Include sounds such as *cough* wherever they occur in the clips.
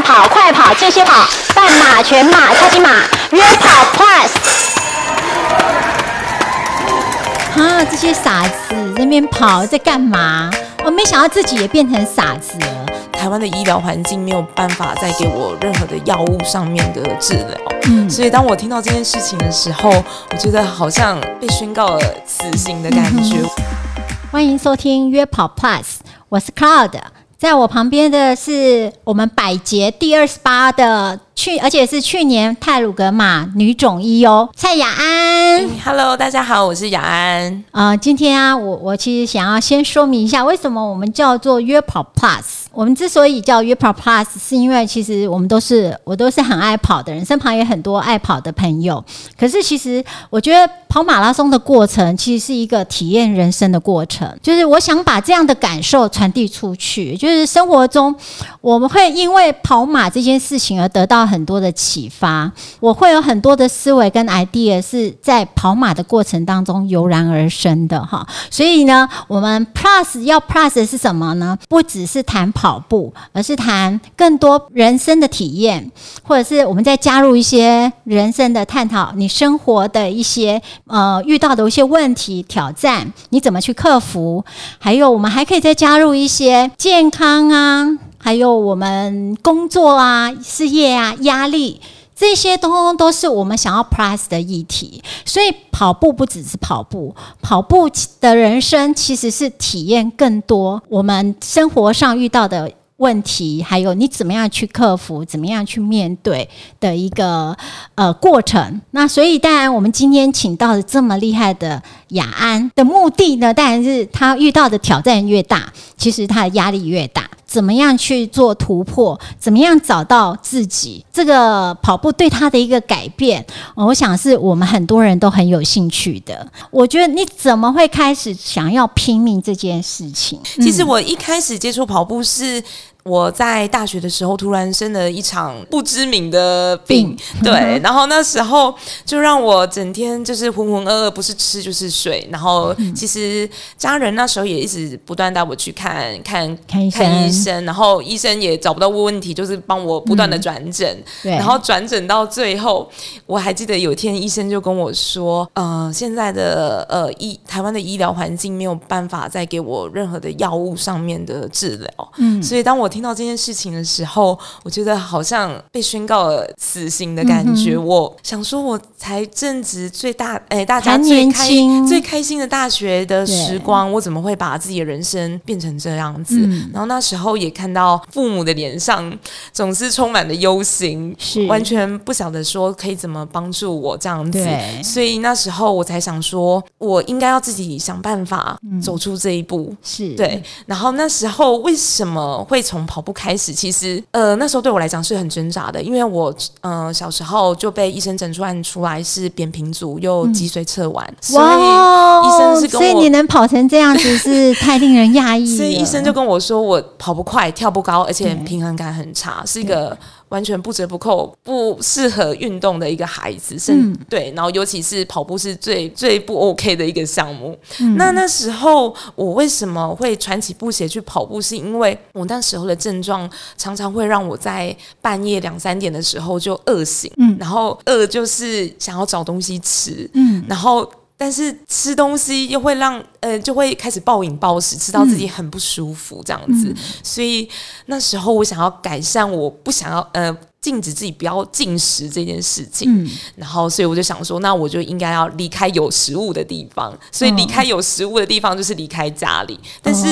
慢跑、快跑、间歇跑、半马、全马、超级马、约跑 Plus。啊，这些傻子在那边跑在干嘛？我没想到自己也变成傻子了。台湾的医疗环境没有办法再给我任何的药物上面的治疗，嗯，所以当我听到这件事情的时候，我觉得好像被宣告了死刑的感觉。欢迎收听约跑 Plus，我是 Cloud，在我旁边的是我们百捷第二十八的。去，而且是去年泰鲁格玛女总医哦，蔡雅安。Hello，大家好，我是雅安。啊，今天啊，我我其实想要先说明一下，为什么我们叫做约跑 Plus。我们之所以叫约跑 Plus，是因为其实我们都是我都是很爱跑的人，身旁也很多爱跑的朋友。可是其实我觉得跑马拉松的过程，其实是一个体验人生的过程。就是我想把这样的感受传递出去，就是生活中我们会因为跑马这件事情而得到。很多的启发，我会有很多的思维跟 idea 是在跑马的过程当中油然而生的哈。所以呢，我们 plus 要 plus 的是什么呢？不只是谈跑跑步，而是谈更多人生的体验，或者是我们再加入一些人生的探讨，你生活的一些呃遇到的一些问题挑战，你怎么去克服？还有，我们还可以再加入一些健康啊。还有我们工作啊、事业啊、压力，这些通通都是我们想要 plus 的议题。所以跑步不只是跑步，跑步的人生其实是体验更多我们生活上遇到的问题，还有你怎么样去克服、怎么样去面对的一个呃过程。那所以当然，我们今天请到的这么厉害的雅安的目的呢，当然是他遇到的挑战越大，其实他的压力越大。怎么样去做突破？怎么样找到自己？这个跑步对他的一个改变，我想是我们很多人都很有兴趣的。我觉得你怎么会开始想要拼命这件事情？其实我一开始接触跑步是。我在大学的时候突然生了一场不知名的病，*laughs* 对，然后那时候就让我整天就是浑浑噩噩，不是吃就是睡。然后其实家人那时候也一直不断带我去看看看医生，然后医生也找不到问题，就是帮我不断的转诊。然后转诊到最后，我还记得有一天医生就跟我说：“呃，现在的呃医台湾的医疗环境没有办法再给我任何的药物上面的治疗。”嗯，所以当我听到这件事情的时候，我觉得好像被宣告了死刑的感觉。我想说，我才正值最大哎，大家最开最开心的大学的时光，我怎么会把自己的人生变成这样子？然后那时候也看到父母的脸上总是充满了忧心，是完全不晓得说可以怎么帮助我这样子。所以那时候我才想说，我应该要自己想办法走出这一步。是对。然后那时候为什么会从跑步开始，其实呃那时候对我来讲是很挣扎的，因为我呃小时候就被医生诊断出来是扁平足又脊髓侧弯，所以医生是跟我，所以你能跑成这样子是太令人讶异。*laughs* 所以医生就跟我说，我跑不快，跳不高，而且平衡感很差，是一个。完全不折不扣不适合运动的一个孩子，是，对，然后尤其是跑步是最最不 OK 的一个项目。那那时候我为什么会穿起布鞋去跑步？是因为我那时候的症状常常会让我在半夜两三点的时候就饿醒，嗯，然后饿就是想要找东西吃，嗯，然后。但是吃东西又会让呃就会开始暴饮暴食，吃到自己很不舒服这样子，所以那时候我想要改善，我不想要呃禁止自己不要进食这件事情，然后所以我就想说，那我就应该要离开有食物的地方，所以离开有食物的地方就是离开家里，但是。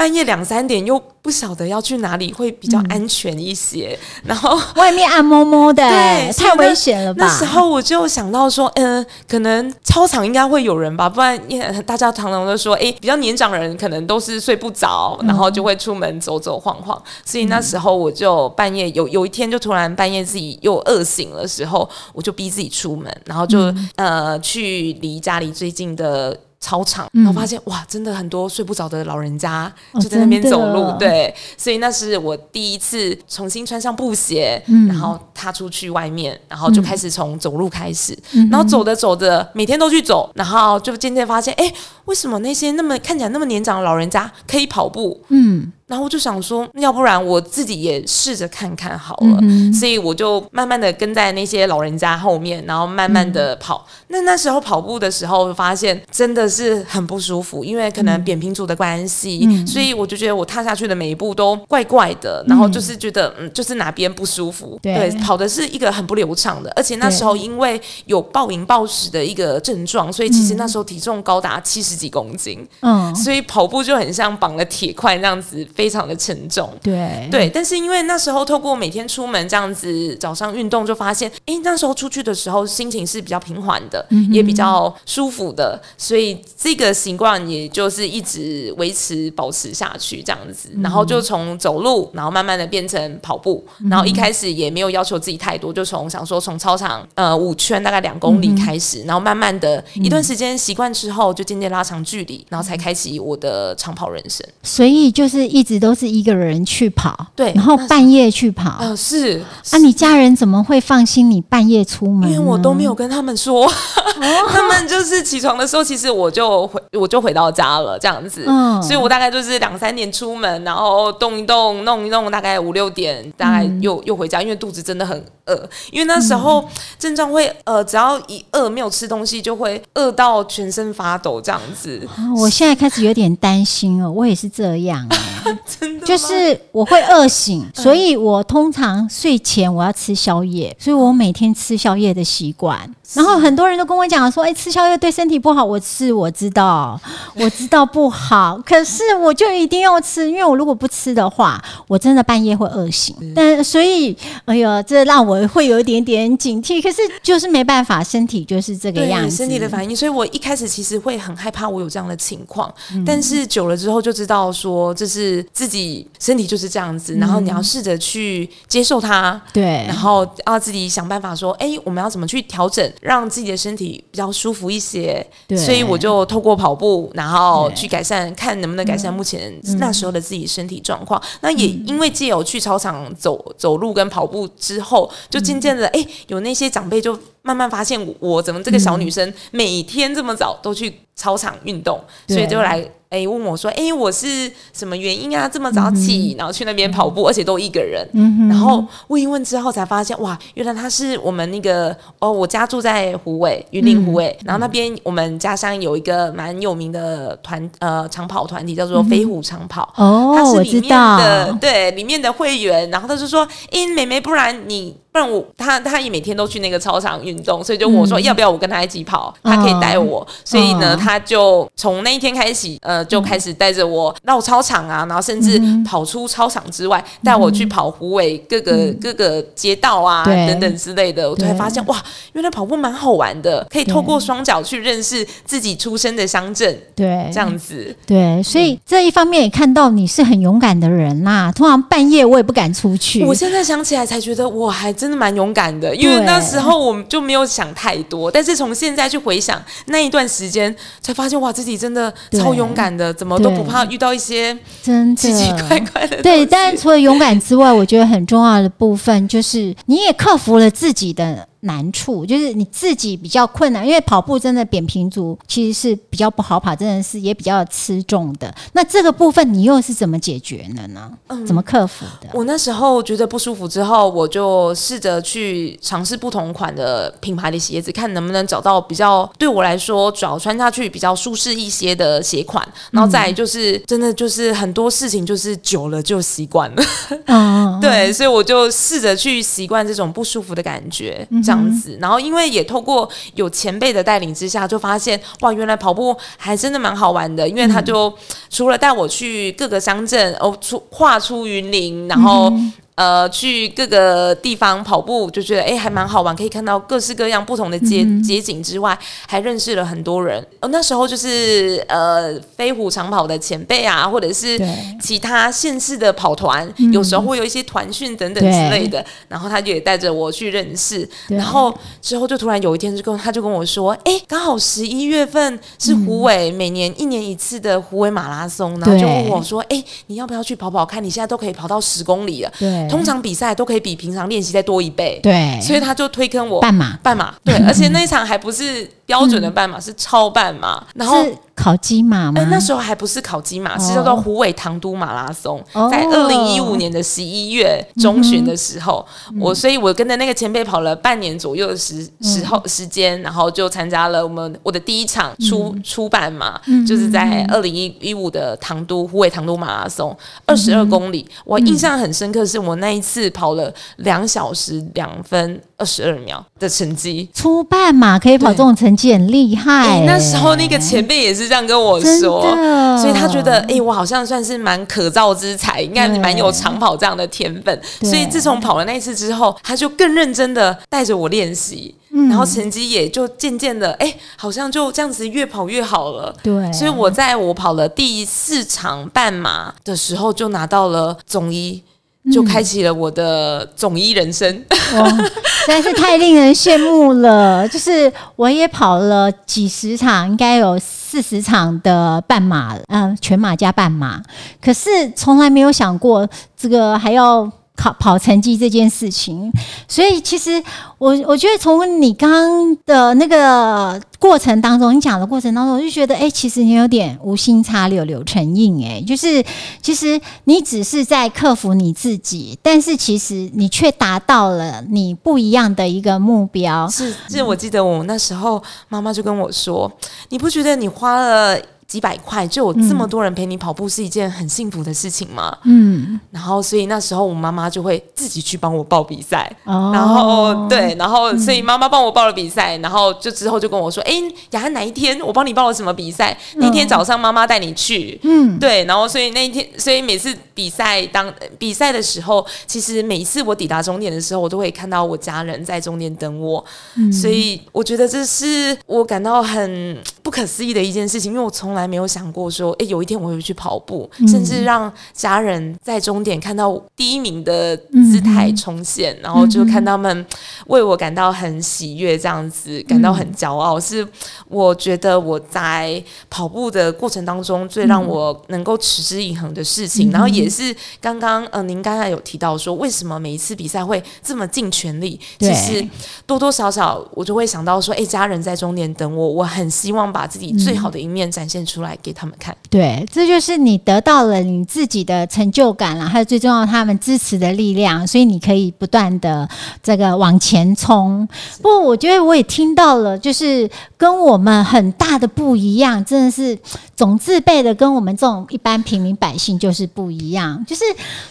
半夜两三点又不晓得要去哪里会比较安全一些，然后 *laughs* 外面暗摸摸的，对，太危险了吧？那时候我就想到说，嗯，可能操场应该会有人吧，不然大家常常都说，哎，比较年长人可能都是睡不着，然后就会出门走走晃晃。所以那时候我就半夜有有一天就突然半夜自己又饿醒的时候，我就逼自己出门，然后就呃去离家里最近的。操场，然后发现哇，真的很多睡不着的老人家就在那边走路，对，所以那是我第一次重新穿上布鞋，然后。踏出去外面，然后就开始从走路开始，嗯然后走着走着，每天都去走，然后就渐渐发现，哎，为什么那些那么看起来那么年长的老人家可以跑步？嗯然后我就想说，要不然我自己也试着看看好了。嗯所以我就慢慢的跟在那些老人家后面，然后慢慢的跑。那那时候跑步的时候，发现真的是很不舒服，因为可能扁平足的关系，嗯所以我就觉得我踏下去的每一步都怪怪的，然后就是觉得嗯，就是哪边不舒服。对跑的是一个很不流畅的，而且那时候因为有暴饮暴食的一个症状，所以其实那时候体重高达七十几公斤，嗯，所以跑步就很像绑了铁块那样子，非常的沉重。对。对，但是因为那时候透过每天出门这样子早上运动，就发现，诶，那时候出去的时候心情是比较平缓的，也比较舒服的，所以这个习惯也就是一直维持保持下去这样子，然后就从走路，然后慢慢的变成跑步，然后一开始也没有要求自己太多，就从想说从操场呃五圈大概两公里开始，然后慢慢的一段时间习惯之后，就渐渐拉长距离，然后才开启我的长跑人生。所以就是一直都是一个人去跑，对然后半夜去跑。呃，是啊，你家人怎么会放心你半夜出门？因为我都没有跟他们说，*laughs* 他们就是起床的时候，其实我就回我就回到家了，这样子。嗯所以我大概就是两三点出门，然后动一动，弄一弄，大概五六点，大概又、又回家，因为肚子真的很饿。因为那时候症状会呃，只要一饿没有吃东西，就会饿到全身发抖这样我现在开始有点担心了，我也是这样、欸，*laughs* 真的就是我会饿醒，所以我通常睡前我要吃宵夜，所以我每天吃宵夜的习惯。然后很多人都跟我讲说，哎、吃宵夜对身体不好。我是我知道，我知道不好，可是我就一定要吃，因为我如果不吃的话，我真的半夜会饿醒。但所以，哎呦，这让我会有一点点警惕。可是就是没办法，身体就是这个样子。身体的反应，所以我一开始其实会很害怕我有这样的情况，但是久了之后就知道说这是自己身体就是这样子，然后你要试着去接受它，对。然后要自己想办法说，哎，我们要怎么去调整，让自己的身体比较舒服一些。对。所以我就透过跑步，然后去改善，看能不能改善目前那时候的自己身体状况。那也因为借由去操场走走路跟跑步之后，就渐渐的，哎，有那些长辈就慢慢发现我我怎么这个小女生每天这么早都去操场运动，所以就来。哎，问我说：“哎，我是什么原因啊？这么早起，然后去那边跑步，而且都一个人。然后问一问之后，才发现哇，原来他是我们那个哦，我家住在湖尾，云林湖尾，然后那边我们家乡有一个蛮有名的团呃长跑团体，叫做飞虎长跑。哦，他是里面我知道，的对里面的会员，然后他就说：“哎，妹妹，不然你不然我他他也每天都去那个操场运动，所以就问我说、要不要我跟他一起跑，他可以带我。所以呢，嗯他就从那一天开始，呃，就开始带着我绕操场啊，然后甚至跑出操场之外，带我去跑湖尾各个、各个街道啊等等之类的，我突然发现哇，原来跑步蛮好玩的，可以透过双脚去认识自己出生的乡镇，对，这样子。对，所以这一方面也看到你是很勇敢的人啦。通常半夜我也不敢出去，我现在想起来才觉得我还真的蛮勇敢的，因为那时候我们就没有想太多，但是从现在去回想那一段时间，才发现哇，自己真的超勇敢的，怎么都不怕遇到一些真奇奇怪怪的。对，当然除了勇敢之外，我觉得很重要的部分就是你也克服了自己的难处，就是你自己比较困难，因为跑步真的扁平足其实是比较不好跑，真的是也比较吃重的。那这个部分你又是怎么解决的呢？怎么克服的？我那时候觉得不舒服之后，我就试着去尝试不同款的品牌的鞋子，看能不能找到比较对我来说脚穿下去比较舒适一些的鞋款。然后再来就是、真的就是很多事情就是久了就习惯了。嗯，对，所以我就试着去习惯这种不舒服的感觉，这样子。然后因为也透过有前辈的带领之下，就发现哇，原来跑步还真的蛮好玩的。因为他就除了带我去各个乡镇，哦，出跨出云林，然后。呃，去各个地方跑步，就觉得哎、还蛮好玩，可以看到各式各样不同的街、街景之外，还认识了很多人。哦，那时候就是呃，飞虎长跑的前辈啊，或者是其他县市的跑团，有时候会有一些团训等等之类的，然后他就也带着我去认识，然后之后就突然有一天就跟他就跟我说，哎，刚好十一月份是湖尾、每年一年一次的湖尾马拉松，然后就问我说，哎，你要不要去跑跑看？你现在都可以跑到十公里了。对通常比赛都可以比平常练习再多一倍，对，所以他就推坑我半马。半马，对，*laughs* 而且那一场还不是标准的半马，是超半马，然后。是烤鸡马吗？哎，？那时候还不是烤鸡马，是哦叫做虎尾唐都马拉松，哦。在二零一五年的十一月中旬的时候，嗯。我所以，我跟着那个前辈跑了半年左右的时嗯时候时间，然后就参加了我们我的第一场出嗯。初半马，就是在二零一一五的唐都虎尾唐都马拉松，二十嗯二公里，我印象很深刻，是我那一次跑了两小时两分二十二秒的成绩。初半马可以跑这种成绩很厉害、哎，那时候那个前辈也是这样跟我说，的所以他觉得，哎、我好像算是蛮可造之才，应该蛮有长跑这样的天分。所以自从跑了那一次之后，他就更认真的带着我练习，嗯然后成绩也就渐渐的，哎、好像就这样子越跑越好了。对，所以我在我跑了第四场半马的时候，就拿到了总一。就开启了我的总医人生，哇，实在是太令人羡慕了。*laughs* 就是我也跑了几十场，应该有四十场的半马，嗯、全马加半马，可是从来没有想过这个还要。考跑成绩这件事情，所以其实我我觉得从你刚刚的那个过程当中，你讲的过程当中，我就觉得，哎、其实你有点无心插柳柳成荫，哎，就是其实你只是在克服你自己，但是其实你却达到了你不一样的一个目标。是，是我记得我那时候妈妈就跟我说：“你不觉得你花了几百块就有这么多人陪你跑步是一件很幸福的事情吗？”嗯，然后，所以那时候我妈妈就会自己去帮我报比赛。哦。然后对，然后所以妈妈帮我报了比赛，然后就之后就跟我说：“哎，雅涵哪一天？我帮你报了什么比赛？那天早上妈妈带你去。”嗯，对，然后所以那一天，所以每次比赛当比赛的时候，其实每一次我抵达终点的时候，我都会看到我家人在终点等我，所以我觉得这是我感到很不可思议的一件事情，因为我从来没有想过说，哎，有一天我会去跑步，甚至让家人在终点看到第一名的姿态重现，然后就看他们为我感到很喜悦，这样子感到很骄傲，是我觉得我在跑步的过程当中最让我能够持之以恒的事情，然后也是刚刚呃您刚才有提到说，为什么每一次比赛会这么尽全力？其实多多少少我就会想到说，哎，家人在终点等我，我很希望把自己最好的一面展现出出来给他们看。对，这就是你得到了你自己的成就感了，还有最重要他们支持的力量，所以你可以不断的这个往前冲。不过我觉得我也听到了，就是跟我们很大的不一样，真的是总字辈的跟我们这种一般平民百姓就是不一样，就是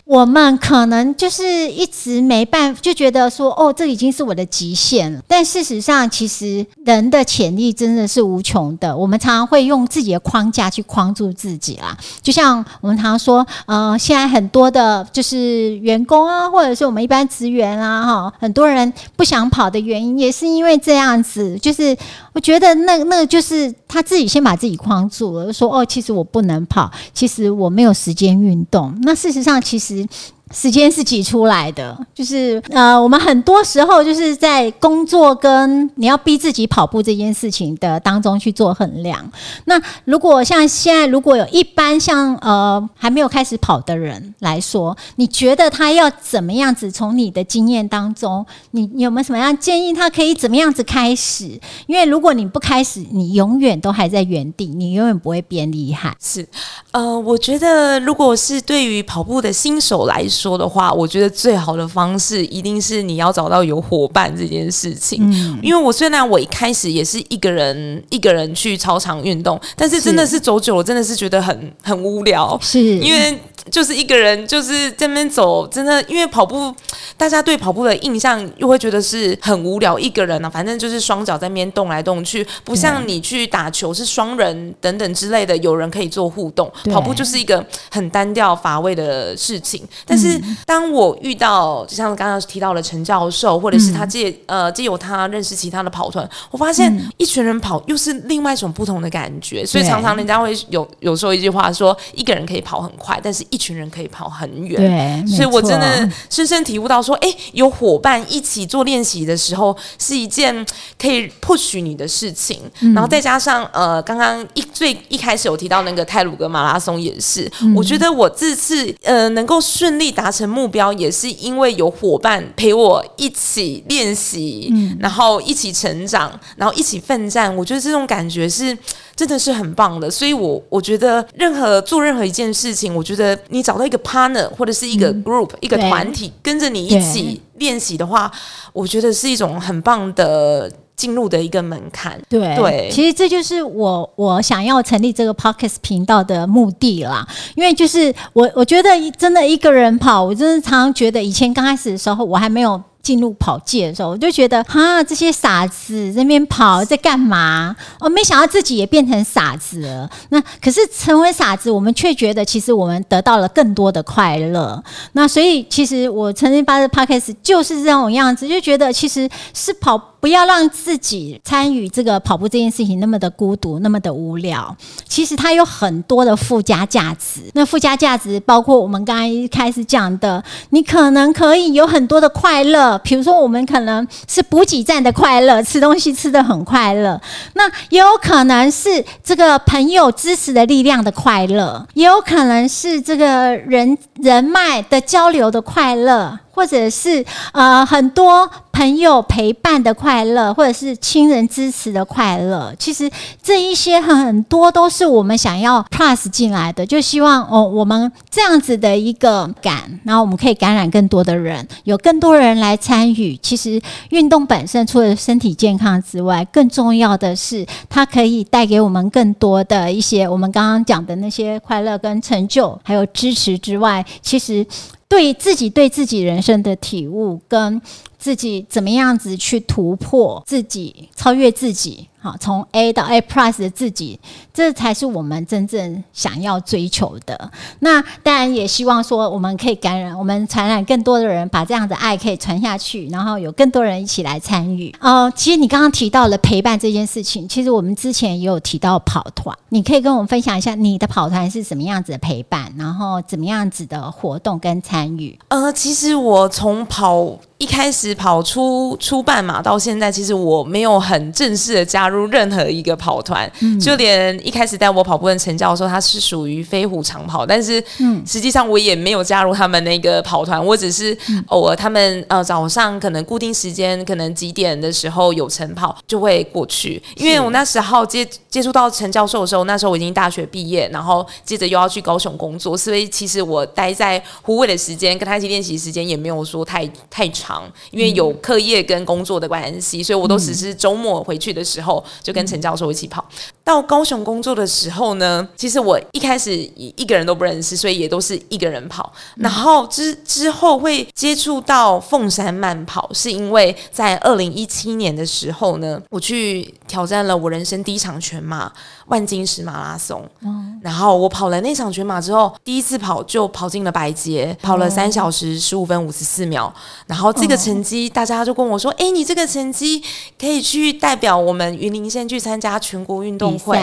我们可能就是一直没办法，就觉得说哦，这已经是我的极限了。但事实上，其实人的潜力真的是无穷的。我们常常会用自己的框架去框住自己啦，就像我们常常说，呃，现在很多的就是员工啊，或者是我们一般职员啊，哈，很多人不想跑的原因也是因为这样子，就是我觉得那那就是他自己先把自己框住了，说哦，其实我不能跑，其实我没有时间运动。那事实上，其实。时间是挤出来的，就是呃，我们很多时候就是在工作跟你要逼自己跑步这件事情的当中去做衡量。那如果像现在，如果有一般像呃还没有开始跑的人来说，你觉得他要怎么样子？从你的经验当中，你你有没有什么样建议？他可以怎么样子开始？因为如果你不开始，你永远都还在原地，你永远不会变厉害。是，呃，我觉得如果是对于跑步的新手来说的话，我觉得最好的方式一定是你要找到有伙伴这件事情。嗯，因为我虽然我一开始也是一个人一个人去操场运动，但是真的是。走久了，真的是觉得很很无聊，是。因为就是一个人就是在那边走，真的因为跑步，大家对跑步的印象又会觉得是很无聊，一个人啊，反正就是双脚在那边动来动去，不像你去打球是双人等等之类的，有人可以做互动。跑步就是一个很单调乏味的事情。但是当我遇到，就像刚刚提到了陈教授，或者是他借、呃借由他认识其他的跑团，我发现一群人跑又是另外一种不同的感觉。所以常常人家会有有说一句话说，一个人可以跑很快，但是一群人可以跑很远。对，所以我真的深深体悟到说，说，哎，有伙伴一起做练习的时候，是一件可以 push 你的事情。然后再加上呃，刚刚一最一开始有提到那个泰鲁格马拉松也是，我觉得我这次呃能够顺利达成目标，也是因为有伙伴陪我一起练习，然后一起成长，然后一起奋战。我觉得这种感觉是真的是很棒的。所以我我觉得任何做任何一件事情，我觉得你找到一个 partner 或者是一个 group 一个团体跟着你一起练习的话，我觉得是一种很棒的。进入的一个门槛，对对，其实这就是我我想要成立这个 podcast 频道的目的啦。因为就是我我觉得真的一个人跑，我真的常常觉得以前刚开始的时候，我还没有。进入跑界的时候，我就觉得哈，这些傻子在那边跑在干嘛？我没想到自己也变成傻子了。那可是成为傻子，我们却觉得其实我们得到了更多的快乐。那所以其实我曾经发的 podcast 就是这种样子，就觉得其实是跑，不要让自己参与这个跑步这件事情那么的孤独，那么的无聊。其实它有很多的附加价值。那附加价值包括我们刚刚一开始讲的，你可能可以有很多的快乐。比如说，我们可能是补给站的快乐，吃东西吃的很快乐；那也有可能是这个朋友支持的力量的快乐，也有可能是这个人人脉的交流的快乐。或者是呃很多朋友陪伴的快乐，或者是亲人支持的快乐，其实这一些很多都是我们想要 plus 进来的，就希望哦我们这样子的一个感，然后我们可以感染更多的人，有更多人来参与。其实运动本身除了身体健康之外，更重要的是它可以带给我们更多的一些我们刚刚讲的那些快乐跟成就，还有支持之外，其实。对自己对自己人生的体悟，跟自己怎么样子去突破自己、超越自己。好，从 A 到 A Plus 的自己，这才是我们真正想要追求的。那当然也希望说，我们可以感染，我们传染更多的人，把这样的爱可以传下去，然后有更多人一起来参与。呃，其实你刚刚提到了陪伴这件事情，其实我们之前也有提到跑团，你可以跟我们分享一下你的跑团是什么样子的陪伴，然后怎么样子的活动跟参与。呃，其实我从跑。一开始跑出出半马到现在，其实我没有很正式的加入任何一个跑团，就连一开始带我跑步的陈教授，他是属于飞虎长跑，但是实际上我也没有加入他们那个跑团，我只是偶尔他们呃早上可能固定时间，可能几点的时候有晨跑就会过去，因为我那时候接接触到陈教授的时候，那时候我已经大学毕业，然后接着又要去高雄工作，所以其实我待在湖尾的时间跟他一起练习时间也没有说太太长。因为有课业跟工作的关系，所以我都只是周末回去的时候就跟陈教授一起跑。到高雄工作的时候呢，其实我一开始一个人都不认识，所以也都是一个人跑。然后之之后会接触到凤山慢跑，是因为在二零一七年的时候呢，我去挑战了我人生第一场全马万金石马拉松。嗯然后我跑了那场全马之后，第一次跑就跑进了白捷，跑了三小时十五分五十四秒。然后这个成绩，大家就跟我说：“哎，你这个成绩可以去代表我们云林县去参加全国运动会。”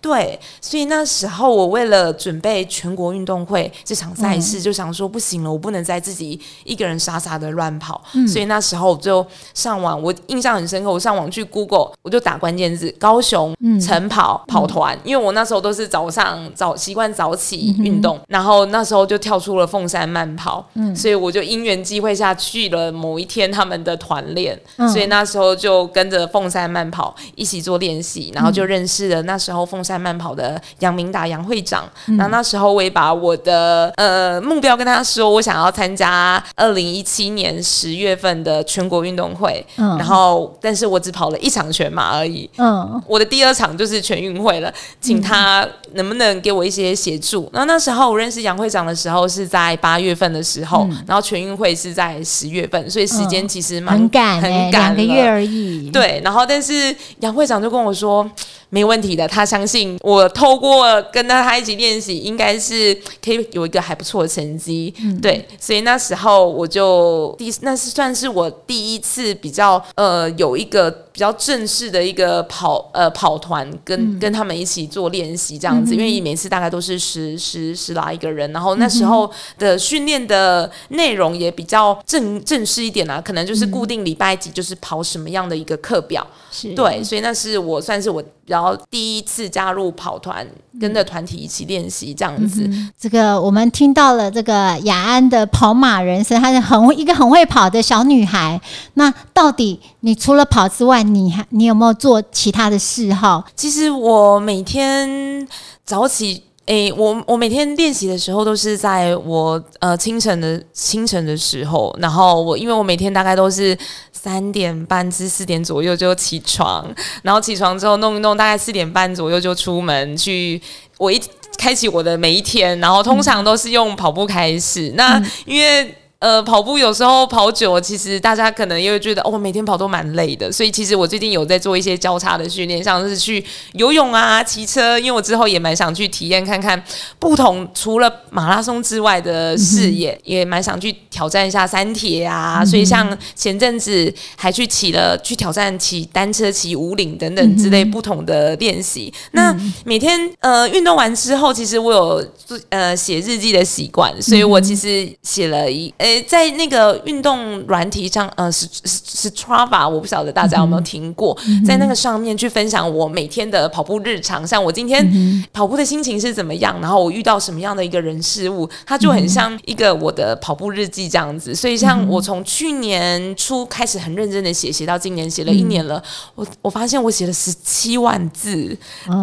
对，所以那时候我为了准备全国运动会这场赛事，就想说不行了，我不能再自己一个人傻傻的乱跑。所以那时候我就上网，我印象很深刻，我上网去 Google，我就打关键字“高雄晨跑跑团”，因为我那时候都是早上早习惯早起运动，然后那时候就跳出了凤山慢跑，所以我就因缘机会下去了。某一天他们的团练，所以那时候就跟着凤山慢跑一起做练习，然后就认识了那时候凤山慢跑的杨明达杨会长。那那时候我也把我的呃目标跟他说，我想要参加二零一七年十月份的全国运动会。然后，但是我只跑了一场全马而已。嗯，我的第二场就是全运会了，请他能不能给我一些协助？然后那时候我认识杨会长的时候是在八月份的时候，然后全运会是在十月份。所以时间其实蛮赶，很赶，两个月而已。对，然后但是杨会长就跟我说，没问题，的，他相信我透过跟他他一起练习，应该是可以有一个还不错的成绩。对，所以那时候我就第那是算是我第一次比较呃有一个比较正式的一个跑呃跑团，跟跟他们一起做练习这样子，因为每次大概都是十十十来一个人，然后那时候的训练的内容也比较正正式一点啊，可能就是固定礼拜几就是跑什么样的一个课表。是。对，所以那是我算是我然后第一次加入跑团，跟着团体一起练习这样子。这个我们听到了这个雅安的跑马人生，她是很会一个很会跑的小女孩。那到底你除了跑之外，你还你有没有做其他的嗜好？其实我每天早起。诶，我我每天练习的时候都是在我呃清晨的清晨的时候，然后我因为我每天大概都是三点半至四点左右就起床，然后起床之后弄一弄，大概四点半左右就出门去，我一开启我的每一天，然后通常都是用跑步开始，那因为。呃，跑步有时候跑久，其实大家可能也会觉得，哦，每天跑都蛮累的。所以其实我最近有在做一些交叉的训练，像是去游泳啊、骑车，因为我之后也蛮想去体验看看不同除了马拉松之外的视野，也蛮想去挑战一下山铁啊。所以像前阵子还去骑了，去挑战骑单车、骑五岭等等之类不同的练习。那每天呃运动完之后，其实我有呃写日记的习惯，所以我其实写了一诶。在那个运动软体上，呃，是是是 Trava，我不晓得大家有没有听过，在那个上面去分享我每天的跑步日常，像我今天跑步的心情是怎么样，然后我遇到什么样的一个人事物，它就很像一个我的跑步日记这样子。所以，像我从去年初开始很认真的写，写到今年写了一年了，我我发现我写了十七万字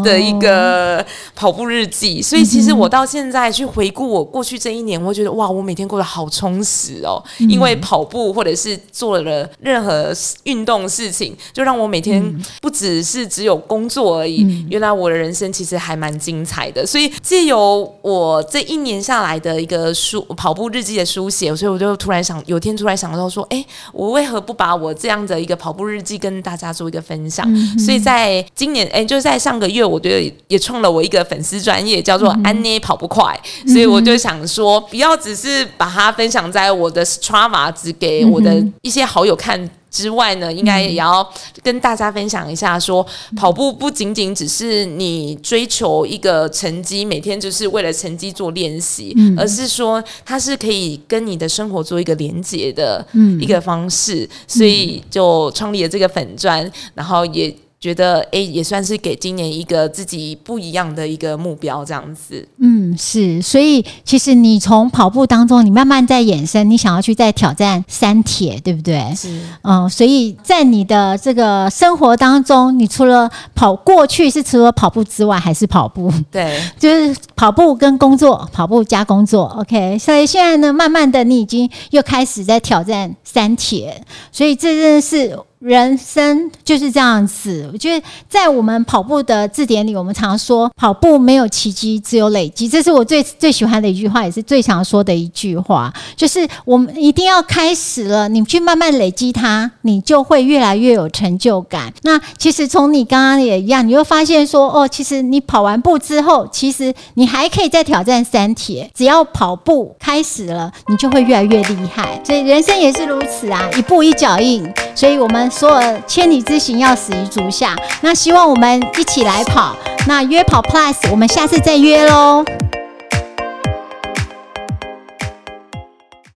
的一个跑步日记。所以，其实我到现在去回顾我过去这一年，我会觉得哇，我每天过得好充实。哦，因为跑步或者是做了任何运动事情，就让我每天不只是只有工作而已。原来我的人生其实还蛮精彩的。所以借由我这一年下来的一个书跑步日记的书写，所以我就突然想，有天突然想到说，哎，我为何不把我这样的一个跑步日记跟大家做一个分享？所以在今年，哎，就在上个月，我觉得也创了我一个粉丝专业，叫做安妮跑不快。所以我就想说，不要只是把它分享在。我的 Strava 只给我的一些好友看之外呢，应该也要跟大家分享一下，说跑步不仅仅只是你追求一个成绩，每天就是为了成绩做练习，而是说它是可以跟你的生活做一个连接的一个方式，所以就创立了这个粉砖，然后也。觉得哎，也算是给今年一个自己不一样的一个目标，这样子。嗯，是。所以其实你从跑步当中，你慢慢在衍生，你想要去再挑战三铁，对不对？是。嗯，所以在你的这个生活当中，你除了跑过去是除了跑步之外，还是跑步？对，*laughs* 就是跑步跟工作，跑步加工作。OK，所以现在呢，慢慢的你已经又开始在挑战三铁，所以这真的是。人生就是这样子，我觉得在我们跑步的字典里，我们常说跑步没有奇迹，只有累积。这是我最最喜欢的一句话，也是最常说的一句话，就是我们一定要开始了，你去慢慢累积它，你就会越来越有成就感。那其实从你刚刚也一样，你会发现说，哦，其实你跑完步之后，其实你还可以再挑战三铁。只要跑步开始了，你就会越来越厉害。所以人生也是如此啊，一步一脚印。所以我们。所有千里之行要始于足下，那希望我们一起来跑。那约跑 Plus，我们下次再约喽。